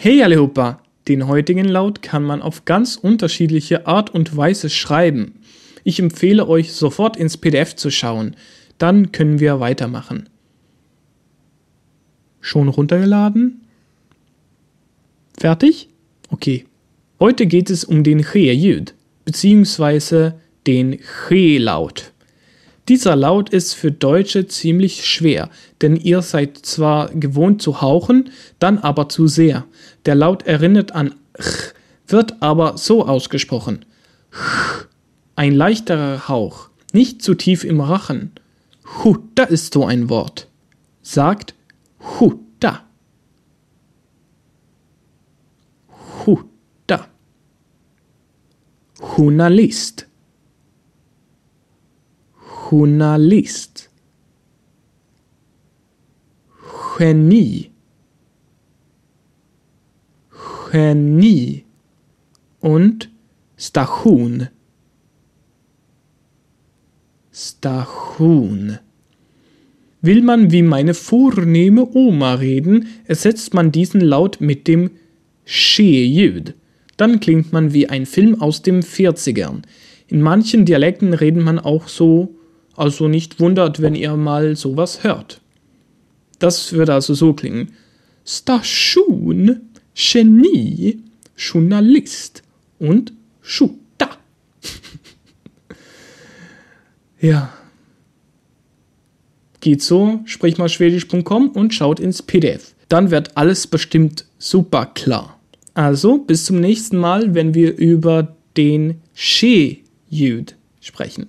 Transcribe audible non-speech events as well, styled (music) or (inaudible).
Hey allihopa! Den heutigen Laut kann man auf ganz unterschiedliche Art und Weise schreiben. Ich empfehle euch sofort ins PDF zu schauen. Dann können wir weitermachen. Schon runtergeladen? Fertig? Okay. Heute geht es um den He-Jud, beziehungsweise den He-Laut. Dieser Laut ist für Deutsche ziemlich schwer, denn ihr seid zwar gewohnt zu hauchen, dann aber zu sehr. Der Laut erinnert an ch, wird aber so ausgesprochen. Ch, ein leichterer Hauch, nicht zu tief im Rachen. Hu, da ist so ein Wort. Sagt Hu, da. Hu, da. Journalist. Genie. Genie. Und Station. Station. Will man wie meine vornehme Oma reden, ersetzt man diesen Laut mit dem Schejüd. Dann klingt man wie ein Film aus den 40ern. In manchen Dialekten redet man auch so also nicht wundert, wenn ihr mal sowas hört. Das würde also so klingen. Station, Genie, Journalist und Schuta. (laughs) ja. Geht so, sprich mal schwedisch.com und schaut ins PDF. Dann wird alles bestimmt super klar. Also bis zum nächsten Mal, wenn wir über den She-Jud sprechen